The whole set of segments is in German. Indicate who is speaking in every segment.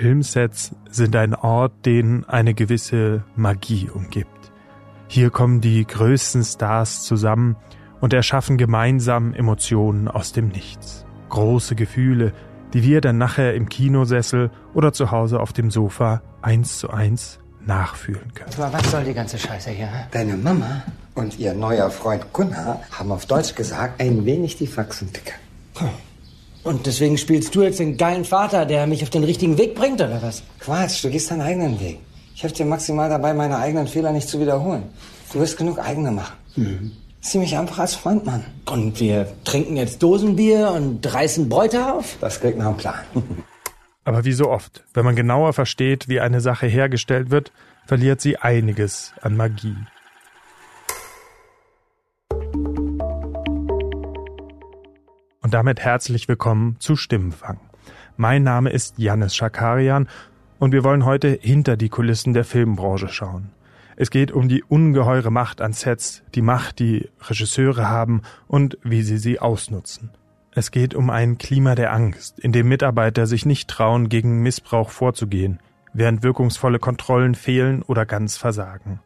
Speaker 1: Filmsets sind ein Ort, den eine gewisse Magie umgibt. Hier kommen die größten Stars zusammen und erschaffen gemeinsam Emotionen aus dem Nichts. Große Gefühle, die wir dann nachher im Kinosessel oder zu Hause auf dem Sofa eins zu eins nachfühlen können.
Speaker 2: Aber was soll die ganze Scheiße hier?
Speaker 3: Deine Mama und ihr neuer Freund Gunnar haben auf Deutsch gesagt, ein wenig die Faxen dicker.
Speaker 2: Und deswegen spielst du jetzt den geilen Vater, der mich auf den richtigen Weg bringt, oder was?
Speaker 3: Quatsch, du gehst deinen eigenen Weg. Ich helfe dir maximal dabei, meine eigenen Fehler nicht zu wiederholen. Du wirst genug eigene machen. Mhm. Sieh mich einfach als Freund, Mann.
Speaker 2: Und wir trinken jetzt Dosenbier und reißen Bräute auf?
Speaker 3: Das klingt nach einem Plan.
Speaker 1: Aber wie so oft, wenn man genauer versteht, wie eine Sache hergestellt wird, verliert sie einiges an Magie. Und damit herzlich willkommen zu Stimmenfang. Mein Name ist Janis Schakarian und wir wollen heute hinter die Kulissen der Filmbranche schauen. Es geht um die ungeheure Macht an Sets, die Macht, die Regisseure haben und wie sie sie ausnutzen. Es geht um ein Klima der Angst, in dem Mitarbeiter sich nicht trauen, gegen Missbrauch vorzugehen, während wirkungsvolle Kontrollen fehlen oder ganz versagen.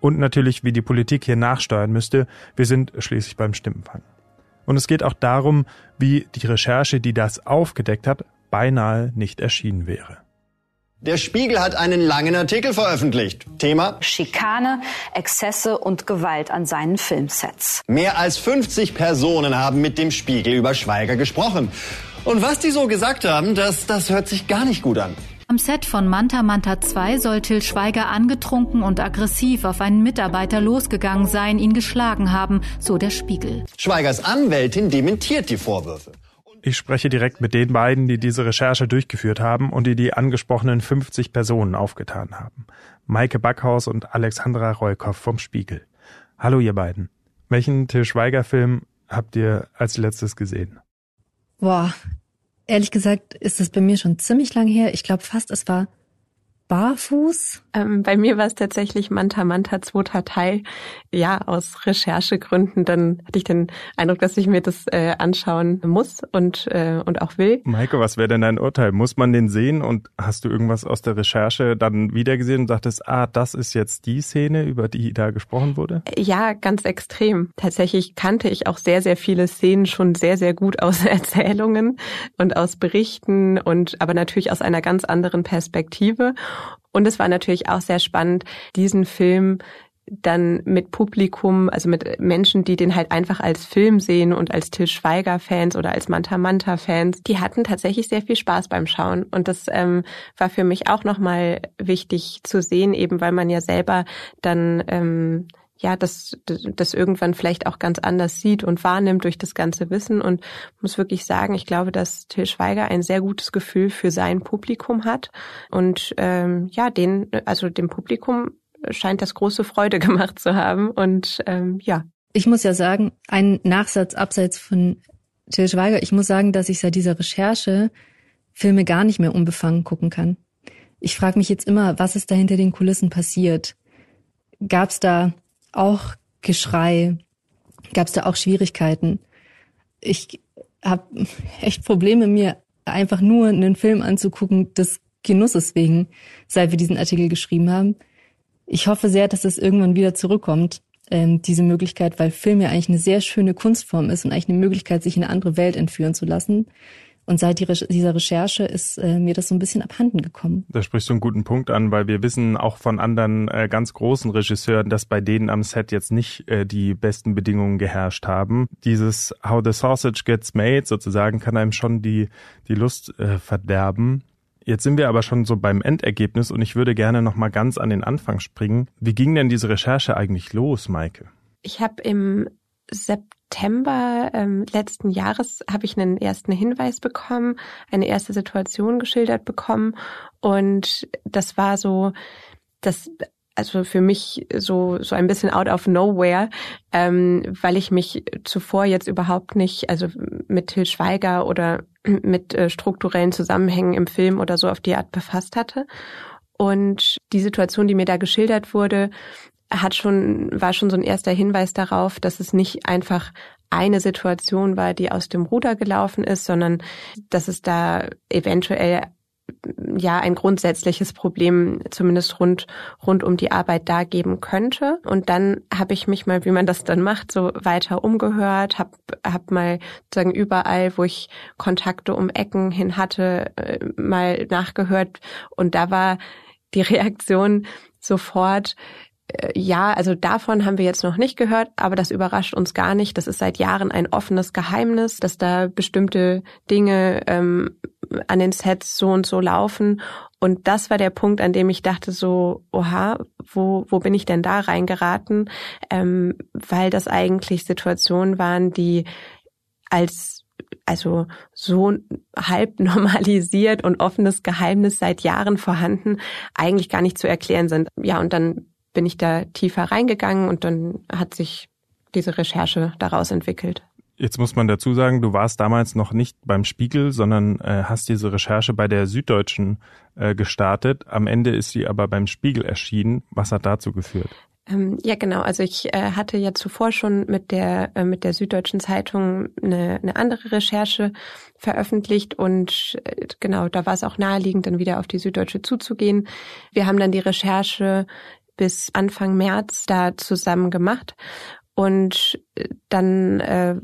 Speaker 1: Und natürlich, wie die Politik hier nachsteuern müsste, wir sind schließlich beim Stimmenfang. Und es geht auch darum, wie die Recherche, die das aufgedeckt hat, beinahe nicht erschienen wäre.
Speaker 4: Der Spiegel hat einen langen Artikel veröffentlicht. Thema
Speaker 5: Schikane, Exzesse und Gewalt an seinen Filmsets.
Speaker 4: Mehr als 50 Personen haben mit dem Spiegel über Schweiger gesprochen. Und was die so gesagt haben, das, das hört sich gar nicht gut an.
Speaker 6: Am Set von Manta Manta 2 soll Till Schweiger angetrunken und aggressiv auf einen Mitarbeiter losgegangen sein, ihn geschlagen haben, so der Spiegel.
Speaker 4: Schweigers Anwältin dementiert die Vorwürfe.
Speaker 1: Ich spreche direkt mit den beiden, die diese Recherche durchgeführt haben und die die angesprochenen 50 Personen aufgetan haben. Maike Backhaus und Alexandra Reukoff vom Spiegel. Hallo ihr beiden. Welchen Till Schweiger Film habt ihr als letztes gesehen?
Speaker 7: Boah, Ehrlich gesagt ist es bei mir schon ziemlich lang her. Ich glaube fast, es war barfuß?
Speaker 8: Ähm, bei mir war es tatsächlich Manta Manta zweiter Teil. Ja, aus Recherchegründen. Dann hatte ich den Eindruck, dass ich mir das äh, anschauen muss und, äh, und auch will.
Speaker 1: Maike, was wäre denn dein Urteil? Muss man den sehen und hast du irgendwas aus der Recherche dann wiedergesehen und dachtest, ah, das ist jetzt die Szene, über die da gesprochen wurde?
Speaker 8: Ja, ganz extrem. Tatsächlich kannte ich auch sehr, sehr viele Szenen schon sehr, sehr gut aus Erzählungen und aus Berichten und aber natürlich aus einer ganz anderen Perspektive. Und es war natürlich auch sehr spannend, diesen Film dann mit Publikum, also mit Menschen, die den halt einfach als Film sehen und als Till Schweiger-Fans oder als Manta Manta-Fans, die hatten tatsächlich sehr viel Spaß beim Schauen. Und das ähm, war für mich auch nochmal wichtig zu sehen, eben weil man ja selber dann ähm, ja, das, das irgendwann vielleicht auch ganz anders sieht und wahrnimmt durch das ganze Wissen und muss wirklich sagen, ich glaube, dass Till Schweiger ein sehr gutes Gefühl für sein Publikum hat und ähm, ja, den, also dem Publikum scheint das große Freude gemacht zu haben und ähm, ja.
Speaker 7: Ich muss ja sagen, ein Nachsatz abseits von Till Schweiger, ich muss sagen, dass ich seit dieser Recherche Filme gar nicht mehr unbefangen gucken kann. Ich frage mich jetzt immer, was ist da hinter den Kulissen passiert? Gab es da auch Geschrei? Gab es da auch Schwierigkeiten? Ich habe echt Probleme, mir einfach nur einen Film anzugucken, des Genusses wegen, seit wir diesen Artikel geschrieben haben. Ich hoffe sehr, dass es irgendwann wieder zurückkommt, ähm, diese Möglichkeit, weil Film ja eigentlich eine sehr schöne Kunstform ist und eigentlich eine Möglichkeit, sich in eine andere Welt entführen zu lassen. Und seit dieser Recherche ist äh, mir das so ein bisschen abhanden gekommen.
Speaker 1: Da sprichst du einen guten Punkt an, weil wir wissen auch von anderen äh, ganz großen Regisseuren, dass bei denen am Set jetzt nicht äh, die besten Bedingungen geherrscht haben. Dieses How the Sausage Gets Made sozusagen kann einem schon die, die Lust äh, verderben. Jetzt sind wir aber schon so beim Endergebnis und ich würde gerne noch mal ganz an den Anfang springen. Wie ging denn diese Recherche eigentlich los, Maike?
Speaker 8: Ich habe im September ähm, letzten Jahres habe ich einen ersten Hinweis bekommen, eine erste Situation geschildert bekommen und das war so, das also für mich so so ein bisschen out of nowhere, ähm, weil ich mich zuvor jetzt überhaupt nicht, also mit Till Schweiger oder mit äh, strukturellen Zusammenhängen im Film oder so auf die Art befasst hatte. Und die Situation, die mir da geschildert wurde, hat schon, war schon so ein erster Hinweis darauf, dass es nicht einfach eine Situation war, die aus dem Ruder gelaufen ist, sondern dass es da eventuell ja ein grundsätzliches Problem zumindest rund rund um die Arbeit da geben könnte. Und dann habe ich mich mal wie man das dann macht so weiter umgehört habe hab mal sagen überall wo ich Kontakte um Ecken hin hatte äh, mal nachgehört. Und da war die Reaktion sofort ja, also davon haben wir jetzt noch nicht gehört, aber das überrascht uns gar nicht. Das ist seit Jahren ein offenes Geheimnis, dass da bestimmte Dinge ähm, an den Sets so und so laufen. Und das war der Punkt, an dem ich dachte so, oha, wo, wo bin ich denn da reingeraten? Ähm, weil das eigentlich Situationen waren, die als also so halb normalisiert und offenes Geheimnis seit Jahren vorhanden, eigentlich gar nicht zu erklären sind. Ja, und dann bin ich da tiefer reingegangen und dann hat sich diese Recherche daraus entwickelt.
Speaker 1: Jetzt muss man dazu sagen, du warst damals noch nicht beim Spiegel, sondern äh, hast diese Recherche bei der Süddeutschen äh, gestartet. Am Ende ist sie aber beim Spiegel erschienen. Was hat dazu geführt?
Speaker 8: Ähm, ja, genau. Also ich äh, hatte ja zuvor schon mit der äh, mit der Süddeutschen Zeitung eine, eine andere Recherche veröffentlicht und äh, genau, da war es auch naheliegend, dann wieder auf die Süddeutsche zuzugehen. Wir haben dann die Recherche bis Anfang März da zusammen gemacht. Und äh, dann äh,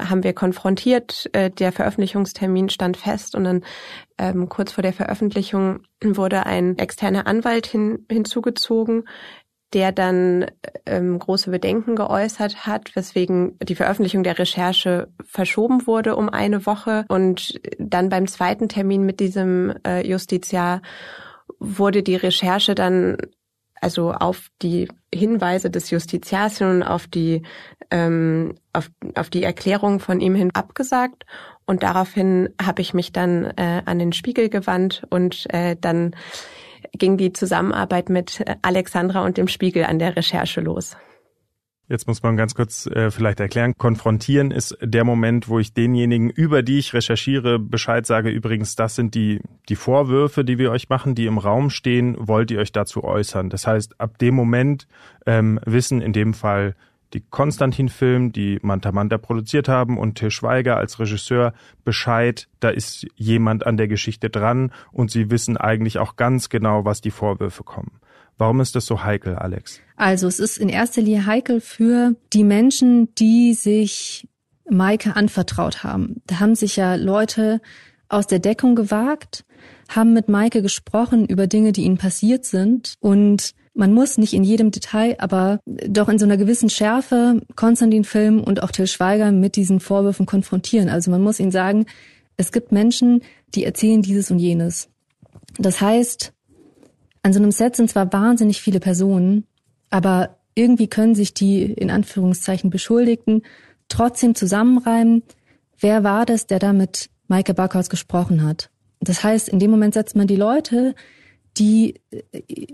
Speaker 8: haben wir konfrontiert, äh, der Veröffentlichungstermin stand fest und dann ähm, kurz vor der Veröffentlichung wurde ein externer Anwalt hin, hinzugezogen, der dann ähm, große Bedenken geäußert hat, weswegen die Veröffentlichung der Recherche verschoben wurde um eine Woche. Und dann beim zweiten Termin mit diesem äh, Justiziar wurde die Recherche dann also auf die Hinweise des Justiziars und auf die ähm, auf, auf die Erklärung von ihm hin abgesagt und daraufhin habe ich mich dann äh, an den Spiegel gewandt und äh, dann ging die Zusammenarbeit mit Alexandra und dem Spiegel an der Recherche los.
Speaker 1: Jetzt muss man ganz kurz äh, vielleicht erklären. Konfrontieren ist der Moment, wo ich denjenigen, über die ich recherchiere, Bescheid sage. Übrigens, das sind die, die Vorwürfe, die wir euch machen, die im Raum stehen. Wollt ihr euch dazu äußern? Das heißt, ab dem Moment ähm, wissen in dem Fall die Konstantin-Film, die Manta Manta produziert haben und Til Schweiger als Regisseur Bescheid, da ist jemand an der Geschichte dran und sie wissen eigentlich auch ganz genau, was die Vorwürfe kommen. Warum ist das so heikel, Alex?
Speaker 7: Also es ist in erster Linie heikel für die Menschen, die sich Maike anvertraut haben. Da haben sich ja Leute aus der Deckung gewagt, haben mit Maike gesprochen über Dinge, die ihnen passiert sind und man muss nicht in jedem Detail, aber doch in so einer gewissen Schärfe Konstantin Film und auch Till Schweiger mit diesen Vorwürfen konfrontieren. Also man muss ihnen sagen, es gibt Menschen, die erzählen dieses und jenes. Das heißt, an so einem Set sind zwar wahnsinnig viele Personen, aber irgendwie können sich die in Anführungszeichen Beschuldigten trotzdem zusammenreimen, wer war das, der da mit Maike Backhaus gesprochen hat. Das heißt, in dem Moment setzt man die Leute, die,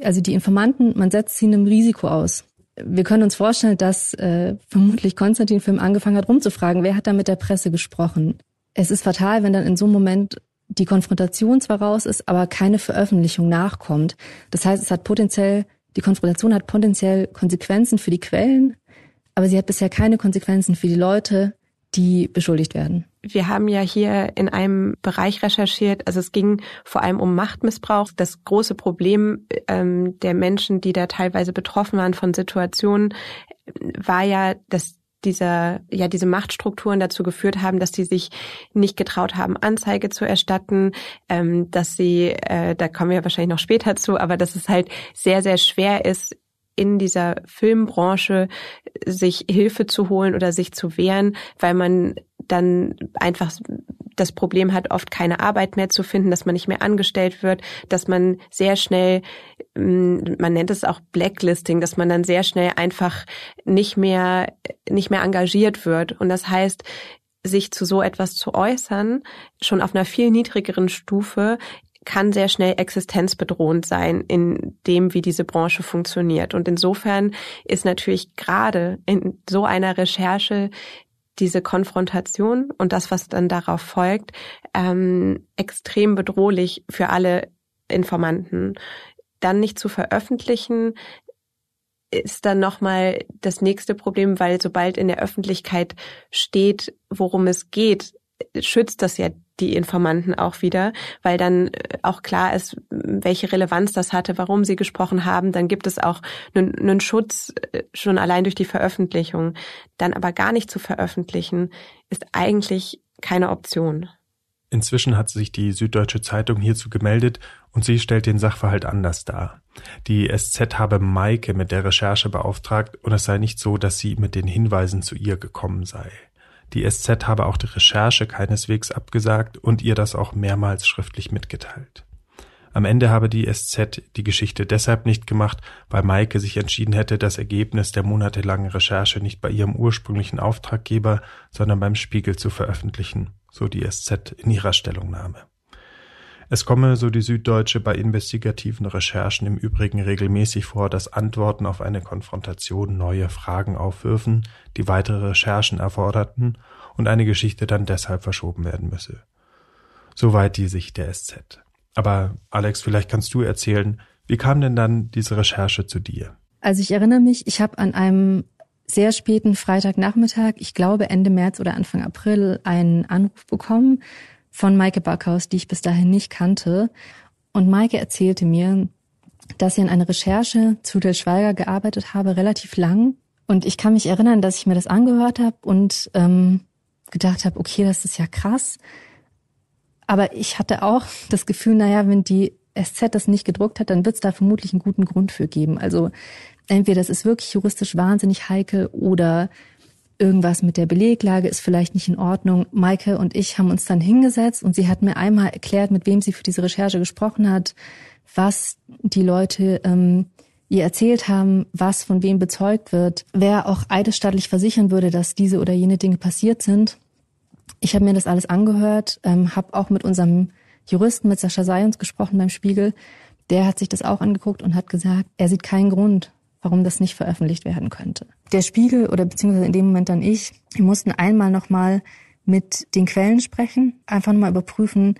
Speaker 7: also die Informanten, man setzt sie einem Risiko aus. Wir können uns vorstellen, dass äh, vermutlich Konstantin Film angefangen hat, rumzufragen, wer hat da mit der Presse gesprochen. Es ist fatal, wenn dann in so einem Moment die Konfrontation zwar raus ist, aber keine Veröffentlichung nachkommt. Das heißt, es hat potenziell, die Konfrontation hat potenziell Konsequenzen für die Quellen, aber sie hat bisher keine Konsequenzen für die Leute, die beschuldigt werden.
Speaker 8: Wir haben ja hier in einem Bereich recherchiert, also es ging vor allem um Machtmissbrauch. Das große Problem ähm, der Menschen, die da teilweise betroffen waren von Situationen, war ja, dass dieser, ja, diese Machtstrukturen dazu geführt haben, dass sie sich nicht getraut haben, Anzeige zu erstatten, ähm, dass sie, äh, da kommen wir wahrscheinlich noch später zu, aber dass es halt sehr, sehr schwer ist, in dieser Filmbranche sich Hilfe zu holen oder sich zu wehren, weil man dann einfach das Problem hat, oft keine Arbeit mehr zu finden, dass man nicht mehr angestellt wird, dass man sehr schnell, mm, man nennt es auch Blacklisting, dass man dann sehr schnell einfach nicht mehr, nicht mehr engagiert wird. Und das heißt, sich zu so etwas zu äußern, schon auf einer viel niedrigeren Stufe, kann sehr schnell existenzbedrohend sein in dem, wie diese Branche funktioniert. Und insofern ist natürlich gerade in so einer Recherche diese Konfrontation und das, was dann darauf folgt, ähm, extrem bedrohlich für alle Informanten. Dann nicht zu veröffentlichen, ist dann nochmal das nächste Problem, weil sobald in der Öffentlichkeit steht, worum es geht, schützt das ja die Informanten auch wieder, weil dann äh, auch klar ist, welche Relevanz das hatte, warum sie gesprochen haben. Dann gibt es auch einen, einen Schutz äh, schon allein durch die Veröffentlichung. Dann aber gar nicht zu veröffentlichen, ist eigentlich keine Option.
Speaker 1: Inzwischen hat sich die Süddeutsche Zeitung hierzu gemeldet und sie stellt den Sachverhalt anders dar. Die SZ habe Maike mit der Recherche beauftragt und es sei nicht so, dass sie mit den Hinweisen zu ihr gekommen sei. Die SZ habe auch die Recherche keineswegs abgesagt und ihr das auch mehrmals schriftlich mitgeteilt. Am Ende habe die SZ die Geschichte deshalb nicht gemacht, weil Maike sich entschieden hätte, das Ergebnis der monatelangen Recherche nicht bei ihrem ursprünglichen Auftraggeber, sondern beim Spiegel zu veröffentlichen, so die SZ in ihrer Stellungnahme. Es komme, so die Süddeutsche, bei investigativen Recherchen im Übrigen regelmäßig vor, dass Antworten auf eine Konfrontation neue Fragen aufwürfen, die weitere Recherchen erforderten und eine Geschichte dann deshalb verschoben werden müsse. Soweit die Sicht der SZ. Aber Alex, vielleicht kannst du erzählen, wie kam denn dann diese Recherche zu dir?
Speaker 7: Also ich erinnere mich, ich habe an einem sehr späten Freitagnachmittag, ich glaube Ende März oder Anfang April, einen Anruf bekommen von Maike Backhaus, die ich bis dahin nicht kannte. Und Maike erzählte mir, dass sie an einer Recherche zu Del Schweiger gearbeitet habe, relativ lang. Und ich kann mich erinnern, dass ich mir das angehört habe und ähm, gedacht habe, okay, das ist ja krass. Aber ich hatte auch das Gefühl, naja, wenn die SZ das nicht gedruckt hat, dann wird es da vermutlich einen guten Grund für geben. Also entweder das ist wirklich juristisch wahnsinnig heikel oder irgendwas mit der Beleglage ist vielleicht nicht in Ordnung. Maike und ich haben uns dann hingesetzt und sie hat mir einmal erklärt, mit wem sie für diese Recherche gesprochen hat, was die Leute ähm, ihr erzählt haben, was von wem bezeugt wird, wer auch eidesstattlich versichern würde, dass diese oder jene Dinge passiert sind. Ich habe mir das alles angehört, ähm, habe auch mit unserem Juristen, mit Sascha Sayons gesprochen beim Spiegel. Der hat sich das auch angeguckt und hat gesagt, er sieht keinen Grund, warum das nicht veröffentlicht werden könnte. Der Spiegel oder beziehungsweise in dem Moment dann ich, wir mussten einmal nochmal mit den Quellen sprechen, einfach nochmal überprüfen,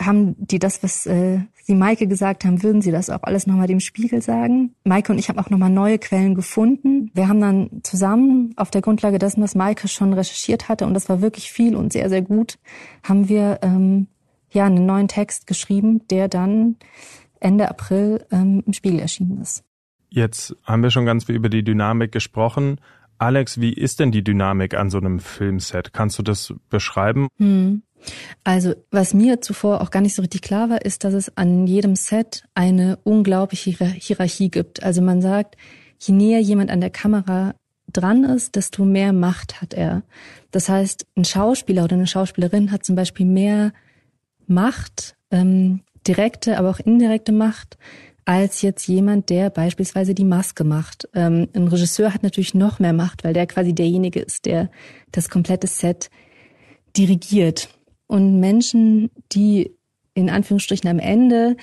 Speaker 7: haben die das, was äh, sie Maike gesagt haben, würden sie das auch alles nochmal dem Spiegel sagen? Maike und ich haben auch nochmal neue Quellen gefunden. Wir haben dann zusammen auf der Grundlage dessen, was Maike schon recherchiert hatte, und das war wirklich viel und sehr, sehr gut, haben wir ähm, ja einen neuen Text geschrieben, der dann Ende April ähm, im Spiegel erschienen ist.
Speaker 1: Jetzt haben wir schon ganz viel über die Dynamik gesprochen. Alex, wie ist denn die Dynamik an so einem Filmset? Kannst du das beschreiben?
Speaker 7: Hm. Also, was mir zuvor auch gar nicht so richtig klar war, ist, dass es an jedem Set eine unglaubliche Hierarchie gibt. Also man sagt, je näher jemand an der Kamera dran ist, desto mehr Macht hat er. Das heißt, ein Schauspieler oder eine Schauspielerin hat zum Beispiel mehr Macht, ähm, direkte, aber auch indirekte Macht als jetzt jemand, der beispielsweise die Maske macht. Ähm, ein Regisseur hat natürlich noch mehr Macht, weil der quasi derjenige ist, der das komplette Set dirigiert. Und Menschen, die in Anführungsstrichen am Ende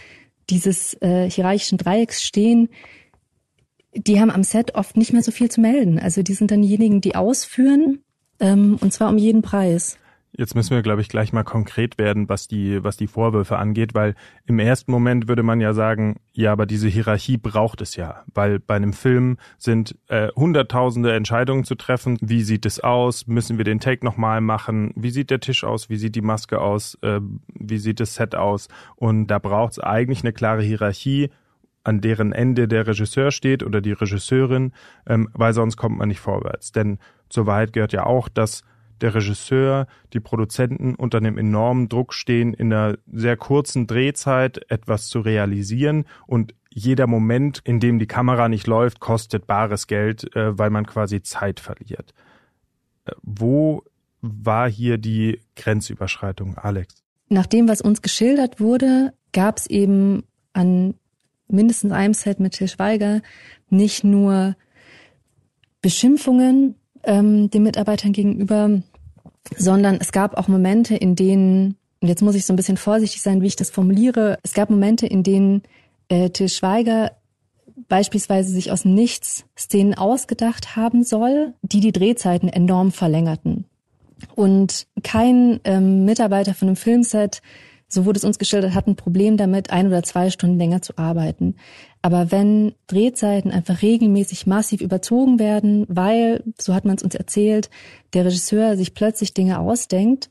Speaker 7: dieses äh, hierarchischen Dreiecks stehen, die haben am Set oft nicht mehr so viel zu melden. Also die sind dann diejenigen, die ausführen, ähm, und zwar um jeden Preis.
Speaker 1: Jetzt müssen wir, glaube ich, gleich mal konkret werden, was die, was die Vorwürfe angeht, weil im ersten Moment würde man ja sagen, ja, aber diese Hierarchie braucht es ja, weil bei einem Film sind äh, hunderttausende Entscheidungen zu treffen. Wie sieht es aus? Müssen wir den Take nochmal machen? Wie sieht der Tisch aus? Wie sieht die Maske aus? Äh, wie sieht das Set aus? Und da braucht es eigentlich eine klare Hierarchie, an deren Ende der Regisseur steht oder die Regisseurin, ähm, weil sonst kommt man nicht vorwärts. Denn zur Wahrheit gehört ja auch, dass der Regisseur, die Produzenten unter einem enormen Druck stehen, in einer sehr kurzen Drehzeit etwas zu realisieren und jeder Moment, in dem die Kamera nicht läuft, kostet bares Geld, äh, weil man quasi Zeit verliert. Äh, wo war hier die Grenzüberschreitung, Alex?
Speaker 7: Nach dem, was uns geschildert wurde, gab es eben an mindestens einem Set mit Til Schweiger nicht nur Beschimpfungen ähm, den Mitarbeitern gegenüber, sondern es gab auch Momente, in denen, und jetzt muss ich so ein bisschen vorsichtig sein, wie ich das formuliere, es gab Momente, in denen äh, Till Schweiger beispielsweise sich aus Nichts Szenen ausgedacht haben soll, die die Drehzeiten enorm verlängerten. Und kein ähm, Mitarbeiter von einem Filmset, so wurde es uns geschildert, hat ein Problem damit, ein oder zwei Stunden länger zu arbeiten. Aber wenn Drehzeiten einfach regelmäßig massiv überzogen werden, weil, so hat man es uns erzählt, der Regisseur sich plötzlich Dinge ausdenkt,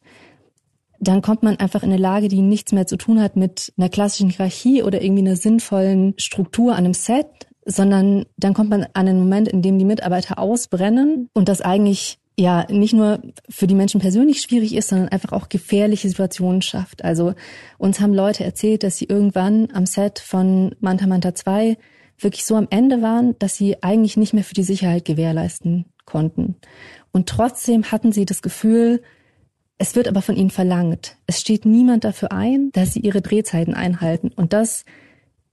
Speaker 7: dann kommt man einfach in eine Lage, die nichts mehr zu tun hat mit einer klassischen Hierarchie oder irgendwie einer sinnvollen Struktur an einem Set, sondern dann kommt man an einen Moment, in dem die Mitarbeiter ausbrennen und das eigentlich ja nicht nur für die Menschen persönlich schwierig ist, sondern einfach auch gefährliche Situationen schafft. Also uns haben Leute erzählt, dass sie irgendwann am Set von Manta Manta 2 wirklich so am Ende waren, dass sie eigentlich nicht mehr für die Sicherheit gewährleisten konnten. Und trotzdem hatten sie das Gefühl, es wird aber von ihnen verlangt. Es steht niemand dafür ein, dass sie ihre Drehzeiten einhalten. Und das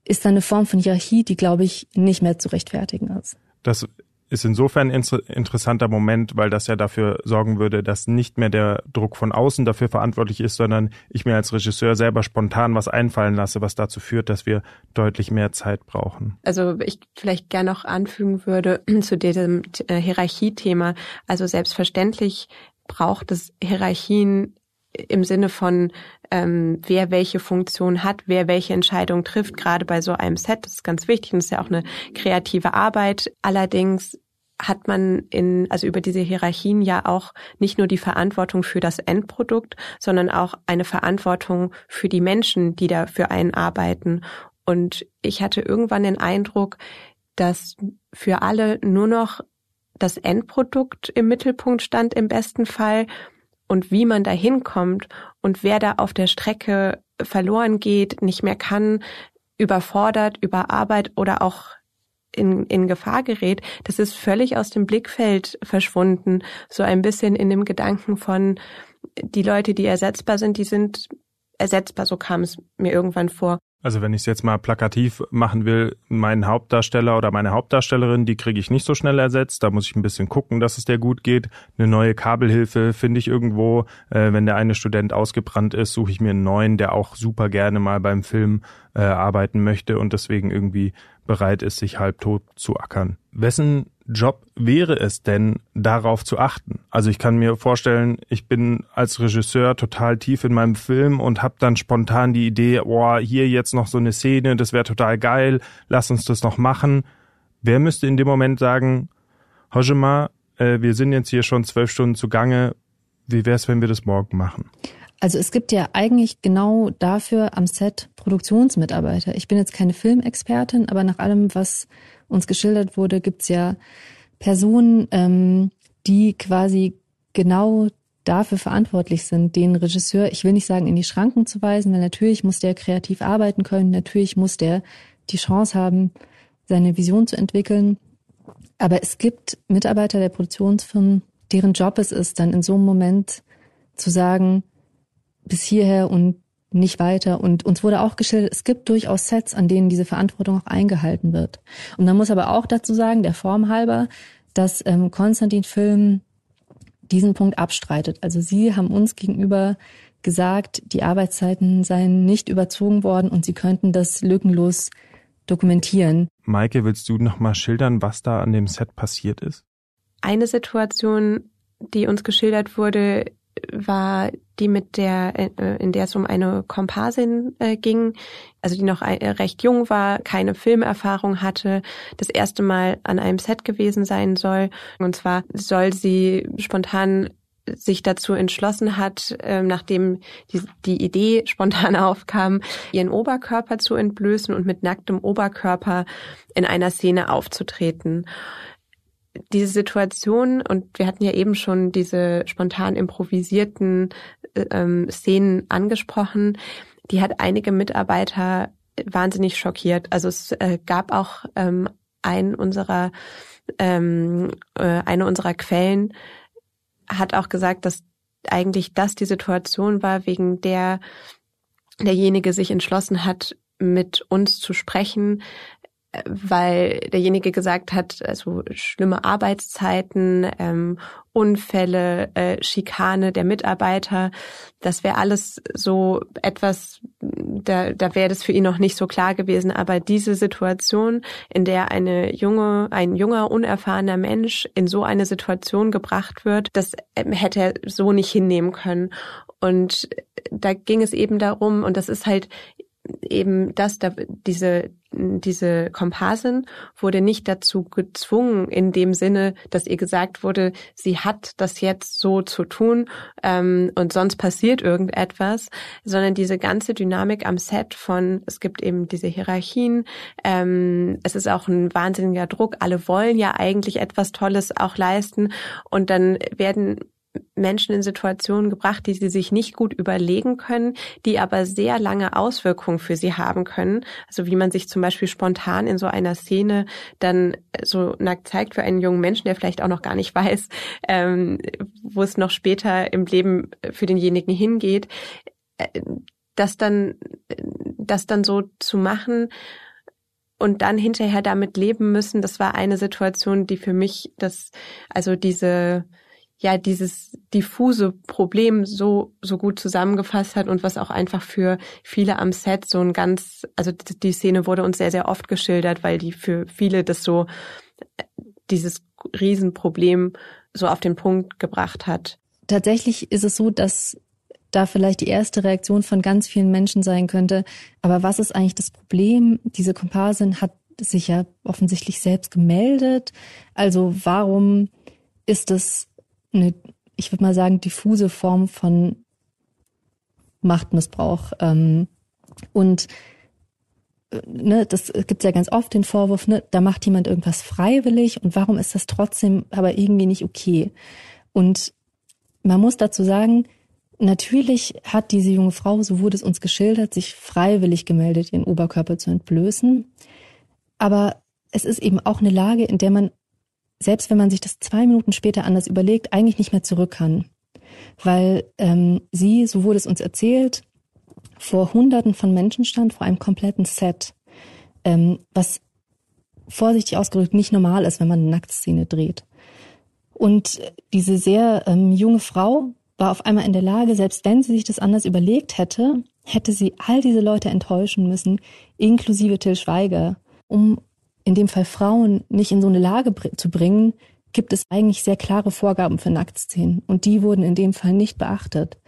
Speaker 7: ist eine Form von Hierarchie, die, glaube ich, nicht mehr zu rechtfertigen ist.
Speaker 1: Das ist insofern ein interessanter Moment, weil das ja dafür sorgen würde, dass nicht mehr der Druck von außen dafür verantwortlich ist, sondern ich mir als Regisseur selber spontan was einfallen lasse, was dazu führt, dass wir deutlich mehr Zeit brauchen.
Speaker 8: Also ich vielleicht gerne noch anfügen würde zu diesem äh, Hierarchiethema. Also selbstverständlich braucht es Hierarchien im Sinne von ähm, wer welche Funktion hat, wer welche Entscheidung trifft, gerade bei so einem Set. Das ist ganz wichtig und ist ja auch eine kreative Arbeit. Allerdings hat man in, also über diese Hierarchien ja auch nicht nur die Verantwortung für das Endprodukt, sondern auch eine Verantwortung für die Menschen, die da für einen arbeiten. Und ich hatte irgendwann den Eindruck, dass für alle nur noch das Endprodukt im Mittelpunkt stand im besten Fall und wie man da hinkommt und wer da auf der Strecke verloren geht, nicht mehr kann, überfordert, überarbeitet oder auch in, in Gefahr gerät, das ist völlig aus dem Blickfeld verschwunden. So ein bisschen in dem Gedanken von, die Leute, die ersetzbar sind, die sind ersetzbar, so kam es mir irgendwann vor.
Speaker 1: Also wenn ich es jetzt mal plakativ machen will, meinen Hauptdarsteller oder meine Hauptdarstellerin, die kriege ich nicht so schnell ersetzt. Da muss ich ein bisschen gucken, dass es der gut geht. Eine neue Kabelhilfe finde ich irgendwo. Äh, wenn der eine Student ausgebrannt ist, suche ich mir einen neuen, der auch super gerne mal beim Film äh, arbeiten möchte und deswegen irgendwie bereit ist, sich halbtot zu ackern. Wessen Job wäre es denn, darauf zu achten? Also ich kann mir vorstellen, ich bin als Regisseur total tief in meinem Film und habe dann spontan die Idee, oh, hier jetzt noch so eine Szene, das wäre total geil, lass uns das noch machen. Wer müsste in dem Moment sagen, Hojima, äh, wir sind jetzt hier schon zwölf Stunden zugange, wie wäre es, wenn wir das morgen machen?
Speaker 7: Also es gibt ja eigentlich genau dafür am Set Produktionsmitarbeiter. Ich bin jetzt keine Filmexpertin, aber nach allem, was uns geschildert wurde, gibt's ja Personen, ähm, die quasi genau dafür verantwortlich sind, den Regisseur, ich will nicht sagen, in die Schranken zu weisen, weil natürlich muss der kreativ arbeiten können, natürlich muss der die Chance haben, seine Vision zu entwickeln. Aber es gibt Mitarbeiter der Produktionsfirmen, deren Job es ist, dann in so einem Moment zu sagen, bis hierher und nicht weiter. Und uns wurde auch geschildert, es gibt durchaus Sets, an denen diese Verantwortung auch eingehalten wird. Und man muss aber auch dazu sagen, der Form halber, dass ähm, Konstantin Film diesen Punkt abstreitet. Also sie haben uns gegenüber gesagt, die Arbeitszeiten seien nicht überzogen worden und sie könnten das lückenlos dokumentieren.
Speaker 1: Maike, willst du noch mal schildern, was da an dem Set passiert ist?
Speaker 8: Eine Situation, die uns geschildert wurde, war die mit der, äh, in der es um eine Komparsin äh, ging, also die noch äh, recht jung war, keine Filmerfahrung hatte, das erste Mal an einem Set gewesen sein soll. Und zwar soll sie spontan sich dazu entschlossen hat, äh, nachdem die Idee spontan aufkam, ihren Oberkörper zu entblößen und mit nacktem Oberkörper in einer Szene aufzutreten diese Situation, und wir hatten ja eben schon diese spontan improvisierten äh, ähm, Szenen angesprochen, die hat einige Mitarbeiter wahnsinnig schockiert. Also es äh, gab auch ähm, einen unserer, ähm, äh, eine unserer Quellen hat auch gesagt, dass eigentlich das die Situation war, wegen der derjenige sich entschlossen hat, mit uns zu sprechen, weil derjenige gesagt hat, also schlimme Arbeitszeiten, ähm, Unfälle, äh, Schikane der Mitarbeiter, das wäre alles so etwas, da, da wäre das für ihn noch nicht so klar gewesen. Aber diese Situation, in der eine junge, ein junger, unerfahrener Mensch in so eine Situation gebracht wird, das ähm, hätte er so nicht hinnehmen können. Und da ging es eben darum, und das ist halt eben das, da, diese diese Komparsin wurde nicht dazu gezwungen, in dem Sinne, dass ihr gesagt wurde, sie hat das jetzt so zu tun ähm, und sonst passiert irgendetwas, sondern diese ganze Dynamik am Set von, es gibt eben diese Hierarchien, ähm, es ist auch ein wahnsinniger Druck, alle wollen ja eigentlich etwas Tolles auch leisten und dann werden Menschen in Situationen gebracht, die sie sich nicht gut überlegen können, die aber sehr lange Auswirkungen für sie haben können. Also wie man sich zum Beispiel spontan in so einer Szene dann so nackt zeigt für einen jungen Menschen, der vielleicht auch noch gar nicht weiß, ähm, wo es noch später im Leben für denjenigen hingeht, äh, das dann, das dann so zu machen und dann hinterher damit leben müssen, das war eine Situation, die für mich das, also diese ja dieses diffuse Problem so so gut zusammengefasst hat und was auch einfach für viele am Set so ein ganz also die Szene wurde uns sehr sehr oft geschildert, weil die für viele das so dieses Riesenproblem so auf den Punkt gebracht hat.
Speaker 7: Tatsächlich ist es so, dass da vielleicht die erste Reaktion von ganz vielen Menschen sein könnte. Aber was ist eigentlich das Problem? Diese Komparsin hat sich ja offensichtlich selbst gemeldet. Also warum ist es eine, ich würde mal sagen, diffuse Form von Machtmissbrauch. Ähm, und äh, ne, das gibt's ja ganz oft den Vorwurf, ne, da macht jemand irgendwas freiwillig und warum ist das trotzdem aber irgendwie nicht okay? Und man muss dazu sagen, natürlich hat diese junge Frau, so wurde es uns geschildert, sich freiwillig gemeldet, ihren Oberkörper zu entblößen. Aber es ist eben auch eine Lage, in der man selbst wenn man sich das zwei Minuten später anders überlegt, eigentlich nicht mehr zurück kann. Weil ähm, sie, so wurde es uns erzählt, vor Hunderten von Menschen stand, vor einem kompletten Set, ähm, was vorsichtig ausgedrückt nicht normal ist, wenn man eine Nacktszene dreht. Und diese sehr ähm, junge Frau war auf einmal in der Lage, selbst wenn sie sich das anders überlegt hätte, hätte sie all diese Leute enttäuschen müssen, inklusive Till Schweiger, um in dem Fall Frauen nicht in so eine Lage zu bringen, gibt es eigentlich sehr klare Vorgaben für Nacktszenen. Und die wurden in dem Fall nicht beachtet.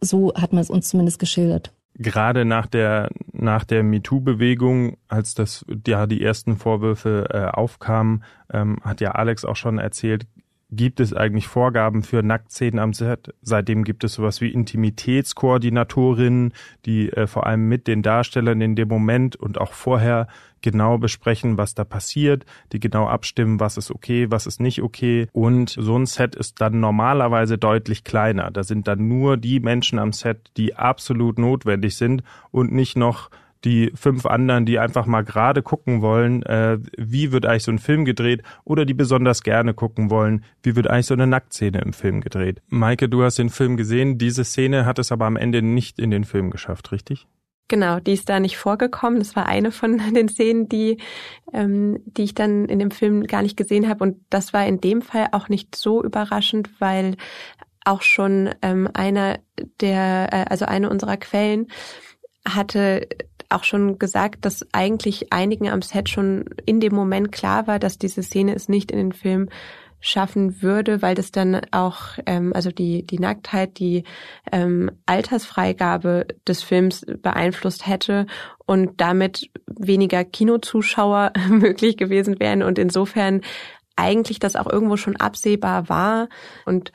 Speaker 7: So hat man es uns zumindest geschildert.
Speaker 1: Gerade nach der, nach der MeToo-Bewegung, als das, ja, die ersten Vorwürfe äh, aufkamen, ähm, hat ja Alex auch schon erzählt, gibt es eigentlich Vorgaben für Nacktszenen am Set. Seitdem gibt es sowas wie Intimitätskoordinatorinnen, die äh, vor allem mit den Darstellern in dem Moment und auch vorher genau besprechen, was da passiert, die genau abstimmen, was ist okay, was ist nicht okay. Und so ein Set ist dann normalerweise deutlich kleiner. Da sind dann nur die Menschen am Set, die absolut notwendig sind und nicht noch die fünf anderen, die einfach mal gerade gucken wollen, äh, wie wird eigentlich so ein Film gedreht oder die besonders gerne gucken wollen, wie wird eigentlich so eine Nacktszene im Film gedreht. Maike, du hast den Film gesehen, diese Szene hat es aber am Ende nicht in den Film geschafft, richtig?
Speaker 8: Genau, die ist da nicht vorgekommen. Das war eine von den Szenen, die, ähm, die ich dann in dem Film gar nicht gesehen habe. Und das war in dem Fall auch nicht so überraschend, weil auch schon ähm, einer der, äh, also eine unserer Quellen hatte auch schon gesagt, dass eigentlich einigen am Set schon in dem Moment klar war, dass diese Szene es nicht in den Film schaffen würde, weil das dann auch, ähm, also die, die Nacktheit, die ähm, Altersfreigabe des Films beeinflusst hätte und damit weniger Kinozuschauer möglich gewesen wären und insofern eigentlich das auch irgendwo schon absehbar war. Und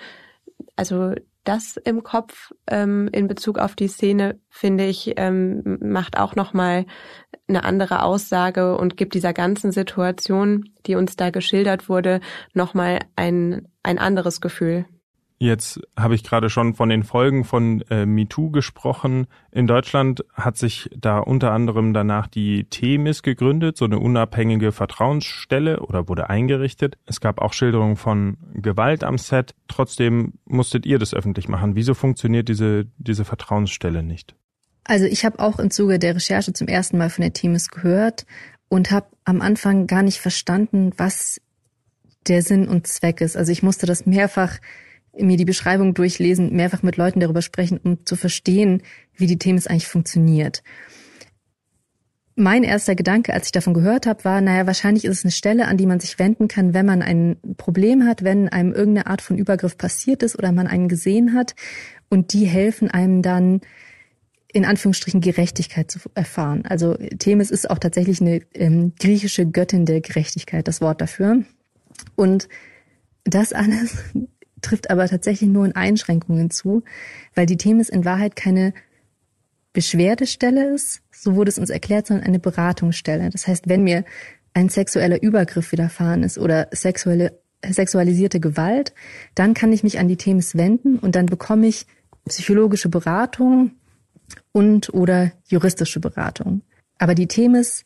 Speaker 8: also das im Kopf ähm, in Bezug auf die Szene, finde ich, ähm, macht auch nochmal eine andere Aussage und gibt dieser ganzen Situation, die uns da geschildert wurde, nochmal ein, ein anderes Gefühl.
Speaker 1: Jetzt habe ich gerade schon von den Folgen von äh, MeToo gesprochen. In Deutschland hat sich da unter anderem danach die Themis gegründet, so eine unabhängige Vertrauensstelle oder wurde eingerichtet. Es gab auch Schilderungen von Gewalt am Set. Trotzdem musstet ihr das öffentlich machen. Wieso funktioniert diese, diese Vertrauensstelle nicht?
Speaker 7: Also ich habe auch im Zuge der Recherche zum ersten Mal von der Themis gehört und habe am Anfang gar nicht verstanden, was der Sinn und Zweck ist. Also ich musste das mehrfach mir die Beschreibung durchlesen, mehrfach mit Leuten darüber sprechen, um zu verstehen, wie die Themis eigentlich funktioniert. Mein erster Gedanke, als ich davon gehört habe, war, naja, wahrscheinlich ist es eine Stelle, an die man sich wenden kann, wenn man ein Problem hat, wenn einem irgendeine Art von Übergriff passiert ist oder man einen gesehen hat. Und die helfen einem dann, in Anführungsstrichen Gerechtigkeit zu erfahren. Also Themis ist auch tatsächlich eine ähm, griechische Göttin der Gerechtigkeit, das Wort dafür. Und das alles trifft aber tatsächlich nur in Einschränkungen zu, weil die Themis in Wahrheit keine Beschwerdestelle ist, so wurde es uns erklärt, sondern eine Beratungsstelle. Das heißt, wenn mir ein sexueller Übergriff widerfahren ist oder sexuelle, sexualisierte Gewalt, dann kann ich mich an die Themis wenden und dann bekomme ich psychologische Beratung und oder juristische Beratung. Aber die Themis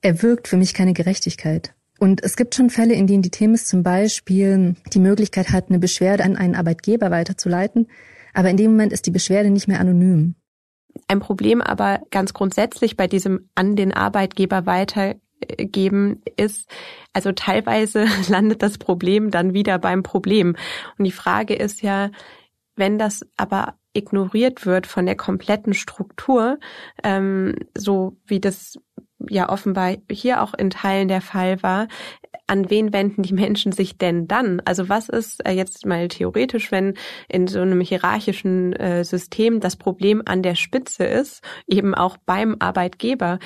Speaker 7: erwirkt für mich keine Gerechtigkeit. Und es gibt schon Fälle, in denen die Themis zum Beispiel die Möglichkeit hat, eine Beschwerde an einen Arbeitgeber weiterzuleiten. Aber in dem Moment ist die Beschwerde nicht mehr anonym.
Speaker 8: Ein Problem aber ganz grundsätzlich bei diesem an den Arbeitgeber weitergeben ist, also teilweise landet das Problem dann wieder beim Problem. Und die Frage ist ja, wenn das aber ignoriert wird von der kompletten Struktur, ähm, so wie das ja offenbar hier auch in Teilen der Fall war, an wen wenden die Menschen sich denn dann? Also was ist äh, jetzt mal theoretisch, wenn in so einem hierarchischen äh, System das Problem an der Spitze ist, eben auch beim Arbeitgeber?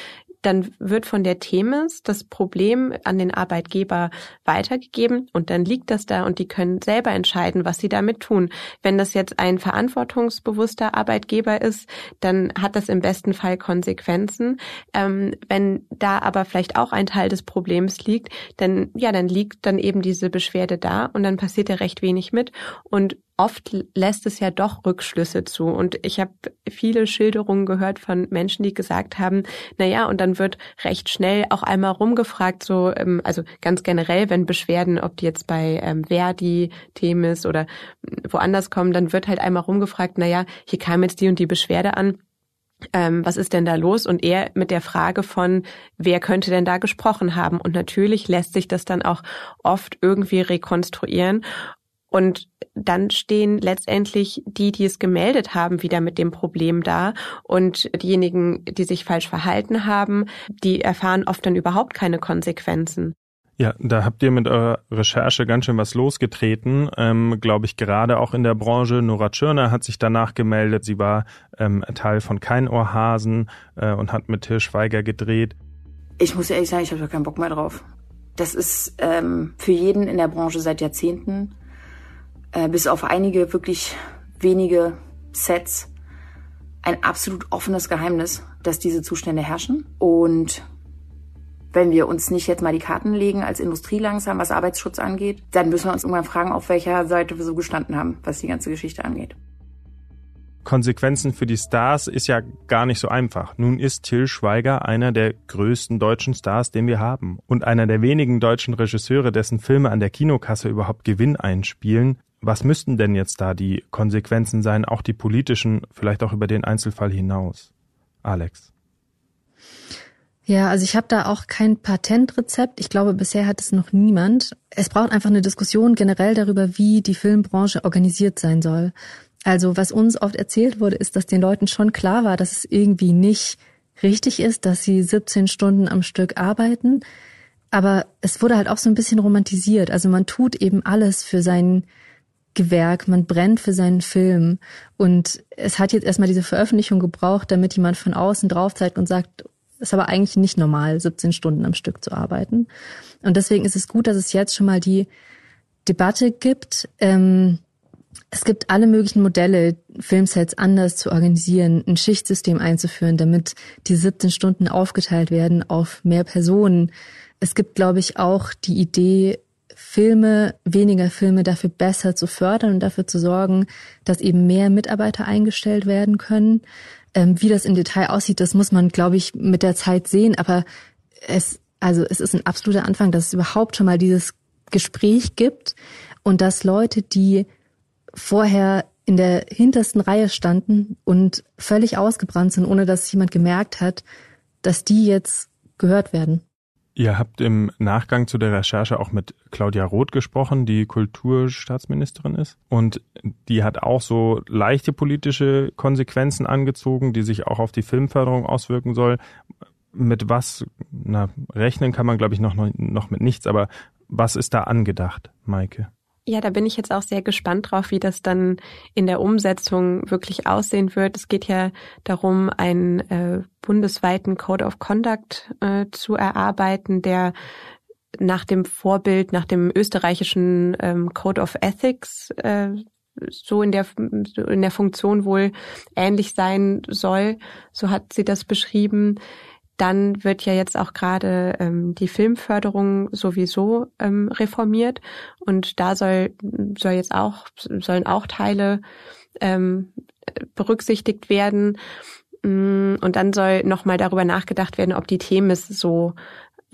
Speaker 8: Dann wird von der Themis das Problem an den Arbeitgeber weitergegeben und dann liegt das da und die können selber entscheiden, was sie damit tun. Wenn das jetzt ein verantwortungsbewusster Arbeitgeber ist, dann hat das im besten Fall Konsequenzen. Ähm, wenn da aber vielleicht auch ein Teil des Problems liegt, dann ja, dann liegt dann eben diese Beschwerde da und dann passiert ja recht wenig mit und oft lässt es ja doch Rückschlüsse zu. Und ich habe viele Schilderungen gehört von Menschen, die gesagt haben, na ja, und dann wird recht schnell auch einmal rumgefragt, so, ähm, also ganz generell, wenn Beschwerden, ob die jetzt bei ähm, Verdi, Themis oder woanders kommen, dann wird halt einmal rumgefragt, na ja, hier kam jetzt die und die Beschwerde an. Ähm, was ist denn da los? Und er mit der Frage von, wer könnte denn da gesprochen haben? Und natürlich lässt sich das dann auch oft irgendwie rekonstruieren. Und dann stehen letztendlich die, die es gemeldet haben, wieder mit dem Problem da. Und diejenigen, die sich falsch verhalten haben, die erfahren oft dann überhaupt keine Konsequenzen.
Speaker 1: Ja, da habt ihr mit eurer Recherche ganz schön was losgetreten, ähm, glaube ich, gerade auch in der Branche. Nora Tschirner hat sich danach gemeldet. Sie war ähm, Teil von Kein Ohrhasen äh, und hat mit Til Schweiger gedreht.
Speaker 9: Ich muss ehrlich sagen, ich habe da keinen Bock mehr drauf. Das ist ähm, für jeden in der Branche seit Jahrzehnten äh, bis auf einige wirklich wenige Sets ein absolut offenes Geheimnis, dass diese Zustände herrschen. Und wenn wir uns nicht jetzt mal die Karten legen als Industrie langsam, was Arbeitsschutz angeht, dann müssen wir uns irgendwann fragen, auf welcher Seite wir so gestanden haben, was die ganze Geschichte angeht.
Speaker 1: Konsequenzen für die Stars ist ja gar nicht so einfach. Nun ist Till Schweiger einer der größten deutschen Stars, den wir haben. Und einer der wenigen deutschen Regisseure, dessen Filme an der Kinokasse überhaupt Gewinn einspielen. Was müssten denn jetzt da die Konsequenzen sein, auch die politischen, vielleicht auch über den Einzelfall hinaus? Alex.
Speaker 7: Ja, also ich habe da auch kein Patentrezept. Ich glaube, bisher hat es noch niemand. Es braucht einfach eine Diskussion generell darüber, wie die Filmbranche organisiert sein soll. Also was uns oft erzählt wurde, ist, dass den Leuten schon klar war, dass es irgendwie nicht richtig ist, dass sie 17 Stunden am Stück arbeiten. Aber es wurde halt auch so ein bisschen romantisiert. Also man tut eben alles für seinen Gewerk, man brennt für seinen Film. Und es hat jetzt erstmal diese Veröffentlichung gebraucht, damit jemand von außen drauf zeigt und sagt, es ist aber eigentlich nicht normal, 17 Stunden am Stück zu arbeiten. Und deswegen ist es gut, dass es jetzt schon mal die Debatte gibt. Ähm, es gibt alle möglichen Modelle, Filmsets anders zu organisieren, ein Schichtsystem einzuführen, damit die 17 Stunden aufgeteilt werden auf mehr Personen. Es gibt, glaube ich, auch die Idee, Filme, weniger Filme dafür besser zu fördern und dafür zu sorgen, dass eben mehr Mitarbeiter eingestellt werden können. Ähm, wie das im Detail aussieht, das muss man, glaube ich, mit der Zeit sehen. Aber es, also es ist ein absoluter Anfang, dass es überhaupt schon mal dieses Gespräch gibt und dass Leute, die vorher in der hintersten Reihe standen und völlig ausgebrannt sind, ohne dass jemand gemerkt hat, dass die jetzt gehört werden.
Speaker 1: Ihr habt im Nachgang zu der Recherche auch mit Claudia Roth gesprochen, die Kulturstaatsministerin ist. Und die hat auch so leichte politische Konsequenzen angezogen, die sich auch auf die Filmförderung auswirken soll. Mit was, na, rechnen kann man, glaube ich, noch, noch mit nichts, aber was ist da angedacht, Maike?
Speaker 8: Ja, da bin ich jetzt auch sehr gespannt drauf, wie das dann in der Umsetzung wirklich aussehen wird. Es geht ja darum, einen äh, bundesweiten Code of Conduct äh, zu erarbeiten, der nach dem Vorbild, nach dem österreichischen ähm, Code of Ethics äh, so in der in der Funktion wohl ähnlich sein soll. So hat sie das beschrieben. Dann wird ja jetzt auch gerade ähm, die Filmförderung sowieso ähm, reformiert. Und da soll soll jetzt auch sollen auch Teile ähm, berücksichtigt werden. Mm, und dann soll nochmal darüber nachgedacht werden, ob die Themis so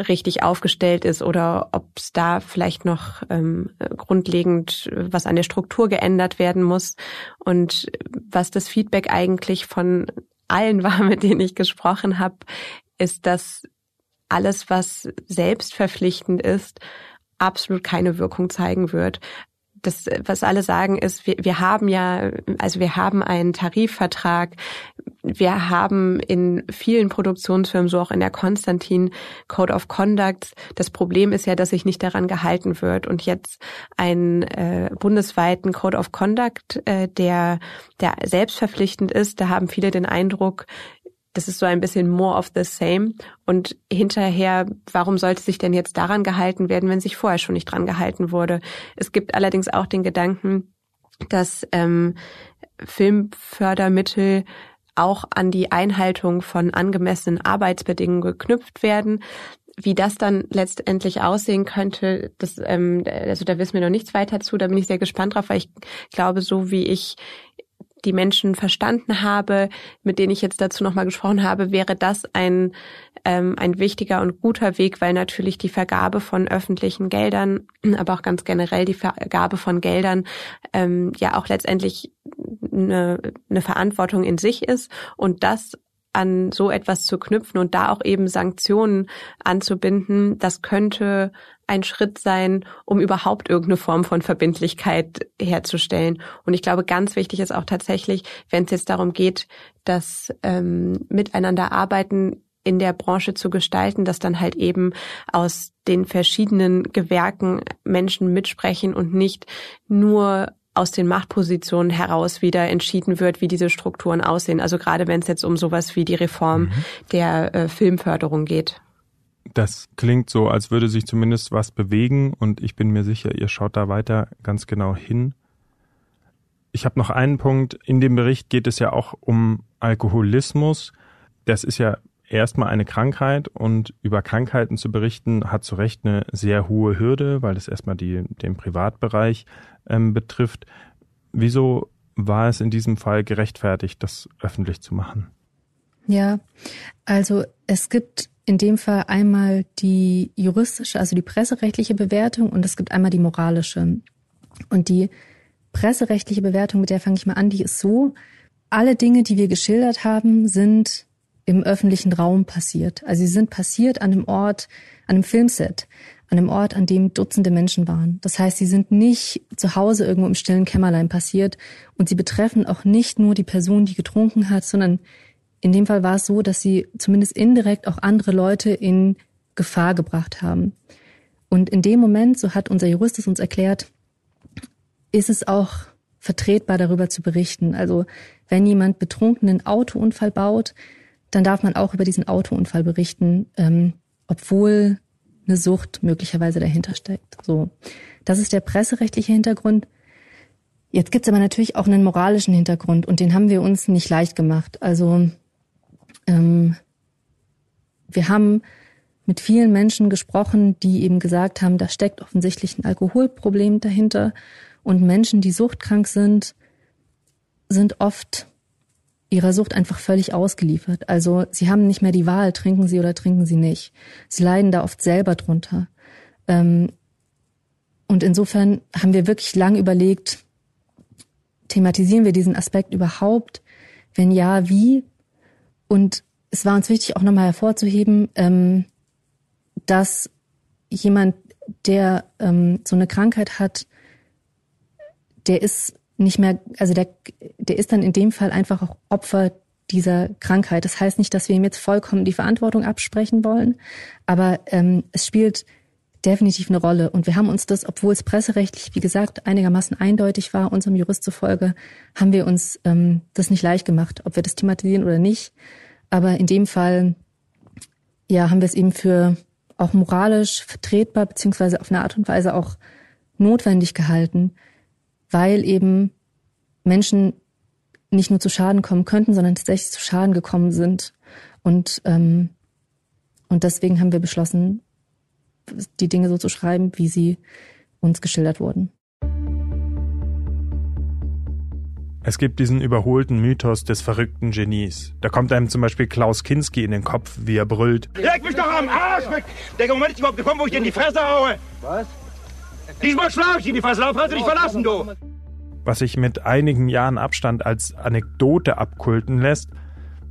Speaker 8: richtig aufgestellt ist oder ob es da vielleicht noch ähm, grundlegend was an der Struktur geändert werden muss. Und was das Feedback eigentlich von allen war, mit denen ich gesprochen habe, ist, dass alles, was selbstverpflichtend ist, absolut keine Wirkung zeigen wird. Das, was alle sagen, ist, wir, wir haben ja, also wir haben einen Tarifvertrag, wir haben in vielen Produktionsfirmen, so auch in der Konstantin Code of Conduct, das Problem ist ja, dass sich nicht daran gehalten wird. Und jetzt einen äh, bundesweiten Code of Conduct, äh, der, der selbstverpflichtend ist, da haben viele den Eindruck, das ist so ein bisschen more of the same. Und hinterher, warum sollte sich denn jetzt daran gehalten werden, wenn sich vorher schon nicht dran gehalten wurde? Es gibt allerdings auch den Gedanken, dass ähm, Filmfördermittel auch an die Einhaltung von angemessenen Arbeitsbedingungen geknüpft werden. Wie das dann letztendlich aussehen könnte, das, ähm, also da wissen wir noch nichts weiter zu. Da bin ich sehr gespannt drauf, weil ich glaube, so wie ich die Menschen verstanden habe, mit denen ich jetzt dazu nochmal gesprochen habe, wäre das ein, ähm, ein wichtiger und guter Weg, weil natürlich die Vergabe von öffentlichen Geldern, aber auch ganz generell die Vergabe von Geldern ähm, ja auch letztendlich eine, eine Verantwortung in sich ist. Und das an so etwas zu knüpfen und da auch eben Sanktionen anzubinden, das könnte ein Schritt sein, um überhaupt irgendeine Form von Verbindlichkeit herzustellen. Und ich glaube, ganz wichtig ist auch tatsächlich, wenn es jetzt darum geht, dass ähm, miteinander arbeiten in der Branche zu gestalten, dass dann halt eben aus den verschiedenen Gewerken Menschen mitsprechen und nicht nur aus den Machtpositionen heraus wieder entschieden wird, wie diese Strukturen aussehen. Also gerade wenn es jetzt um sowas wie die Reform mhm. der äh, Filmförderung geht.
Speaker 1: Das klingt so, als würde sich zumindest was bewegen und ich bin mir sicher, ihr schaut da weiter ganz genau hin. Ich habe noch einen Punkt. In dem Bericht geht es ja auch um Alkoholismus. Das ist ja erstmal eine Krankheit und über Krankheiten zu berichten hat zu Recht eine sehr hohe Hürde, weil es erstmal die, den Privatbereich ähm, betrifft. Wieso war es in diesem Fall gerechtfertigt, das öffentlich zu machen?
Speaker 7: Ja, also es gibt in dem Fall einmal die juristische, also die presserechtliche Bewertung und es gibt einmal die moralische. Und die presserechtliche Bewertung, mit der fange ich mal an, die ist so, alle Dinge, die wir geschildert haben, sind im öffentlichen Raum passiert. Also sie sind passiert an einem Ort, an einem Filmset, an einem Ort, an dem Dutzende Menschen waren. Das heißt, sie sind nicht zu Hause irgendwo im stillen Kämmerlein passiert und sie betreffen auch nicht nur die Person, die getrunken hat, sondern in dem Fall war es so, dass sie zumindest indirekt auch andere Leute in Gefahr gebracht haben. Und in dem Moment, so hat unser Jurist es uns erklärt, ist es auch vertretbar, darüber zu berichten. Also wenn jemand betrunken einen Autounfall baut, dann darf man auch über diesen Autounfall berichten, ähm, obwohl eine Sucht möglicherweise dahinter steckt. So, das ist der presserechtliche Hintergrund. Jetzt gibt's aber natürlich auch einen moralischen Hintergrund und den haben wir uns nicht leicht gemacht. Also ähm, wir haben mit vielen Menschen gesprochen, die eben gesagt haben, da steckt offensichtlich ein Alkoholproblem dahinter. Und Menschen, die suchtkrank sind, sind oft ihrer Sucht einfach völlig ausgeliefert. Also sie haben nicht mehr die Wahl, trinken sie oder trinken sie nicht. Sie leiden da oft selber drunter. Ähm, und insofern haben wir wirklich lang überlegt, thematisieren wir diesen Aspekt überhaupt? Wenn ja, wie? Und es war uns wichtig, auch nochmal hervorzuheben, ähm, dass jemand, der ähm, so eine Krankheit hat, der ist nicht mehr, also der, der ist dann in dem Fall einfach auch Opfer dieser Krankheit. Das heißt nicht, dass wir ihm jetzt vollkommen die Verantwortung absprechen wollen, aber ähm, es spielt definitiv eine Rolle. Und wir haben uns das, obwohl es presserechtlich, wie gesagt, einigermaßen eindeutig war, unserem Jurist zufolge, haben wir uns ähm, das nicht leicht gemacht, ob wir das thematisieren oder nicht. Aber in dem Fall, ja, haben wir es eben für auch moralisch vertretbar, beziehungsweise auf eine Art und Weise auch notwendig gehalten, weil eben Menschen nicht nur zu Schaden kommen könnten, sondern tatsächlich zu Schaden gekommen sind. Und, ähm, und deswegen haben wir beschlossen, die Dinge so zu schreiben, wie sie uns geschildert wurden.
Speaker 1: Es gibt diesen überholten Mythos des verrückten Genies. Da kommt einem zum Beispiel Klaus Kinski in den Kopf, wie er brüllt.
Speaker 10: Leg mich doch am Arsch weg! Der Moment ist überhaupt gekommen, wo ich dir in die Fresse haue! Was? Diesmal schlaf ich in die Fresse, lauf, hast du dich verlassen, du!
Speaker 1: Was sich mit einigen Jahren Abstand als Anekdote abkulten lässt,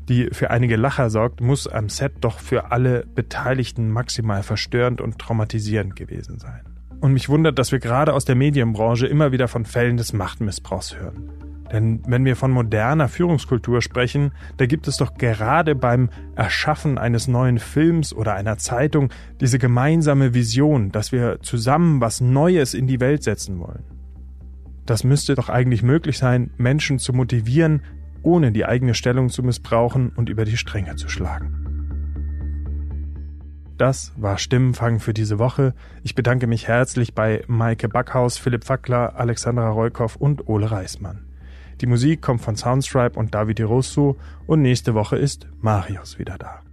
Speaker 1: die für einige Lacher sorgt, muss am Set doch für alle Beteiligten maximal verstörend und traumatisierend gewesen sein. Und mich wundert, dass wir gerade aus der Medienbranche immer wieder von Fällen des Machtmissbrauchs hören. Denn wenn wir von moderner Führungskultur sprechen, da gibt es doch gerade beim Erschaffen eines neuen Films oder einer Zeitung diese gemeinsame Vision, dass wir zusammen was Neues in die Welt setzen wollen. Das müsste doch eigentlich möglich sein, Menschen zu motivieren, ohne die eigene Stellung zu missbrauchen und über die Stränge zu schlagen. Das war Stimmenfang für diese Woche. Ich bedanke mich herzlich bei Maike Backhaus, Philipp Fackler, Alexandra Reukoff und Ole Reismann. Die Musik kommt von Soundstripe und Davide Rosso und nächste Woche ist Marius wieder da.